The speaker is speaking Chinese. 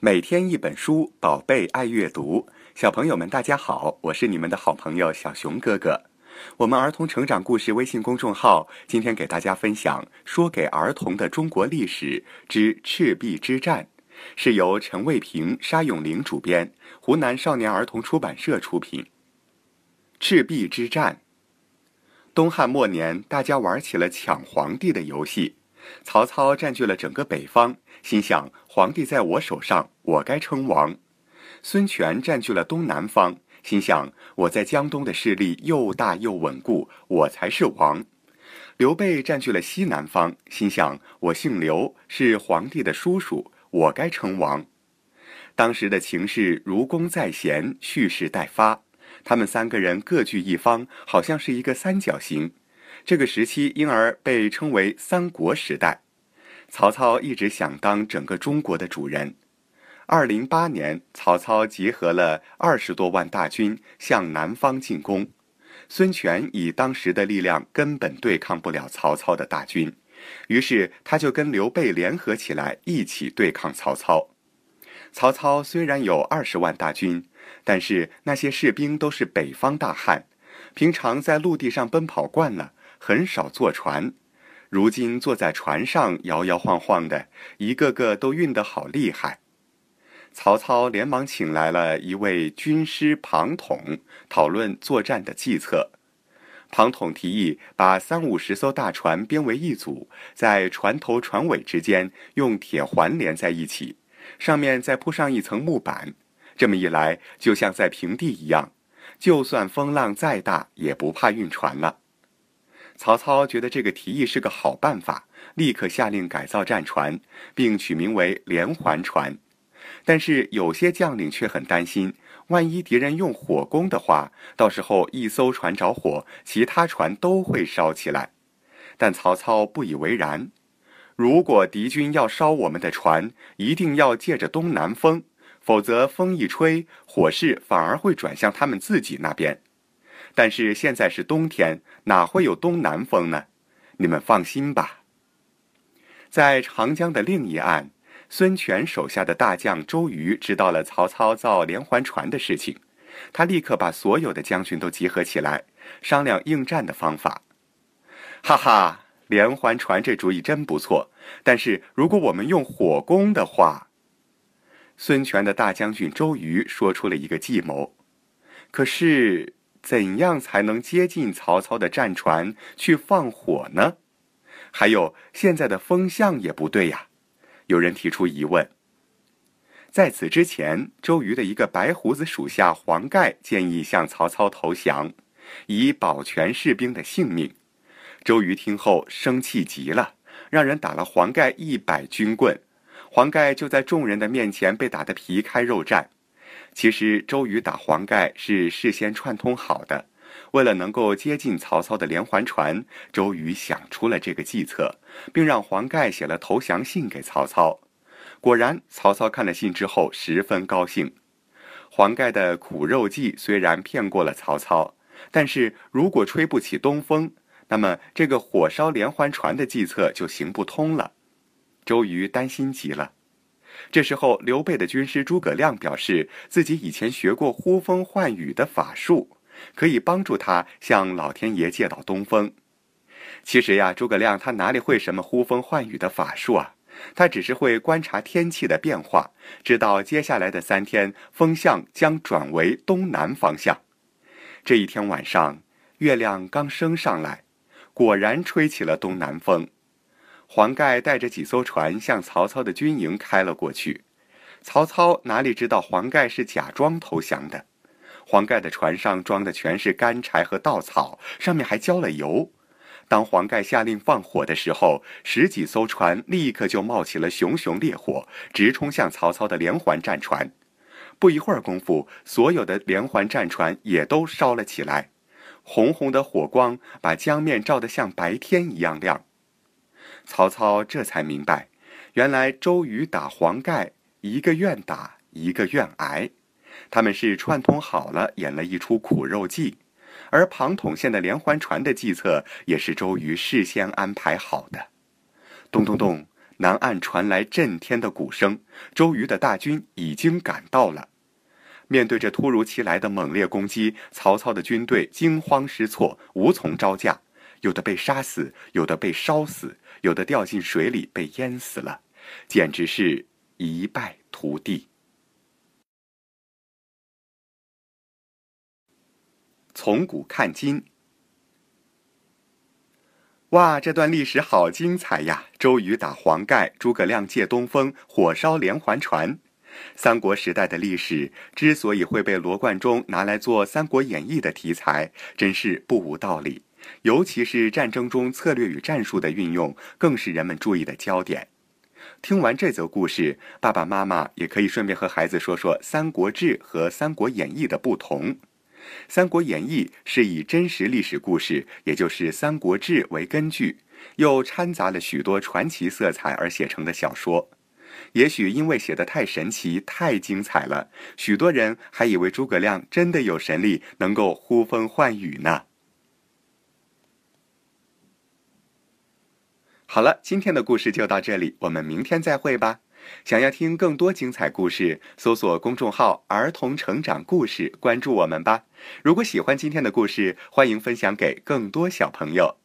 每天一本书，宝贝爱阅读。小朋友们，大家好，我是你们的好朋友小熊哥哥。我们儿童成长故事微信公众号今天给大家分享《说给儿童的中国历史之赤壁之战》，是由陈卫平、沙永玲主编，湖南少年儿童出版社出品。赤壁之战，东汉末年，大家玩起了抢皇帝的游戏。曹操占据了整个北方，心想皇帝在我手上，我该称王。孙权占据了东南方，心想我在江东的势力又大又稳固，我才是王。刘备占据了西南方，心想我姓刘，是皇帝的叔叔，我该称王。当时的情势如弓在弦，蓄势待发，他们三个人各据一方，好像是一个三角形。这个时期因而被称为三国时代。曹操一直想当整个中国的主人。二零八年，曹操集合了二十多万大军向南方进攻。孙权以当时的力量根本对抗不了曹操的大军，于是他就跟刘备联合起来一起对抗曹操。曹操虽然有二十万大军，但是那些士兵都是北方大汉，平常在陆地上奔跑惯了。很少坐船，如今坐在船上摇摇晃晃的，一个个都晕得好厉害。曹操连忙请来了一位军师庞统，讨论作战的计策。庞统提议把三五十艘大船编为一组，在船头船尾之间用铁环连在一起，上面再铺上一层木板。这么一来，就像在平地一样，就算风浪再大，也不怕晕船了。曹操觉得这个提议是个好办法，立刻下令改造战船，并取名为连环船。但是有些将领却很担心，万一敌人用火攻的话，到时候一艘船着火，其他船都会烧起来。但曹操不以为然，如果敌军要烧我们的船，一定要借着东南风，否则风一吹，火势反而会转向他们自己那边。但是现在是冬天，哪会有东南风呢？你们放心吧。在长江的另一岸，孙权手下的大将周瑜知道了曹操造连环船的事情，他立刻把所有的将军都集合起来，商量应战的方法。哈哈，连环船这主意真不错，但是如果我们用火攻的话，孙权的大将军周瑜说出了一个计谋，可是。怎样才能接近曹操的战船去放火呢？还有现在的风向也不对呀。有人提出疑问。在此之前，周瑜的一个白胡子属下黄盖建议向曹操投降，以保全士兵的性命。周瑜听后生气极了，让人打了黄盖一百军棍。黄盖就在众人的面前被打得皮开肉绽。其实周瑜打黄盖是事先串通好的，为了能够接近曹操的连环船，周瑜想出了这个计策，并让黄盖写了投降信给曹操。果然，曹操看了信之后十分高兴。黄盖的苦肉计虽然骗过了曹操，但是如果吹不起东风，那么这个火烧连环船的计策就行不通了。周瑜担心极了。这时候，刘备的军师诸葛亮表示，自己以前学过呼风唤雨的法术，可以帮助他向老天爷借到东风。其实呀，诸葛亮他哪里会什么呼风唤雨的法术啊？他只是会观察天气的变化，知道接下来的三天风向将转为东南方向。这一天晚上，月亮刚升上来，果然吹起了东南风。黄盖带着几艘船向曹操的军营开了过去，曹操哪里知道黄盖是假装投降的？黄盖的船上装的全是干柴和稻草，上面还浇了油。当黄盖下令放火的时候，十几艘船立刻就冒起了熊熊烈火，直冲向曹操的连环战船。不一会儿功夫，所有的连环战船也都烧了起来，红红的火光把江面照得像白天一样亮。曹操这才明白，原来周瑜打黄盖，一个愿打，一个愿挨，他们是串通好了，演了一出苦肉计。而庞统献的连环船的计策，也是周瑜事先安排好的。咚咚咚，南岸传来震天的鼓声，周瑜的大军已经赶到了。面对这突如其来的猛烈攻击，曹操的军队惊慌失措，无从招架，有的被杀死，有的被烧死，有的掉进水里被淹死了，简直是一败涂地。从古看今，哇，这段历史好精彩呀！周瑜打黄盖，诸葛亮借东风，火烧连环船。三国时代的历史之所以会被罗贯中拿来做《三国演义》的题材，真是不无道理。尤其是战争中策略与战术的运用，更是人们注意的焦点。听完这则故事，爸爸妈妈也可以顺便和孩子说说《三国志》和《三国演义》的不同。《三国演义》是以真实历史故事，也就是《三国志》为根据，又掺杂了许多传奇色彩而写成的小说。也许因为写的太神奇、太精彩了，许多人还以为诸葛亮真的有神力，能够呼风唤雨呢。好了，今天的故事就到这里，我们明天再会吧。想要听更多精彩故事，搜索公众号“儿童成长故事”，关注我们吧。如果喜欢今天的故事，欢迎分享给更多小朋友。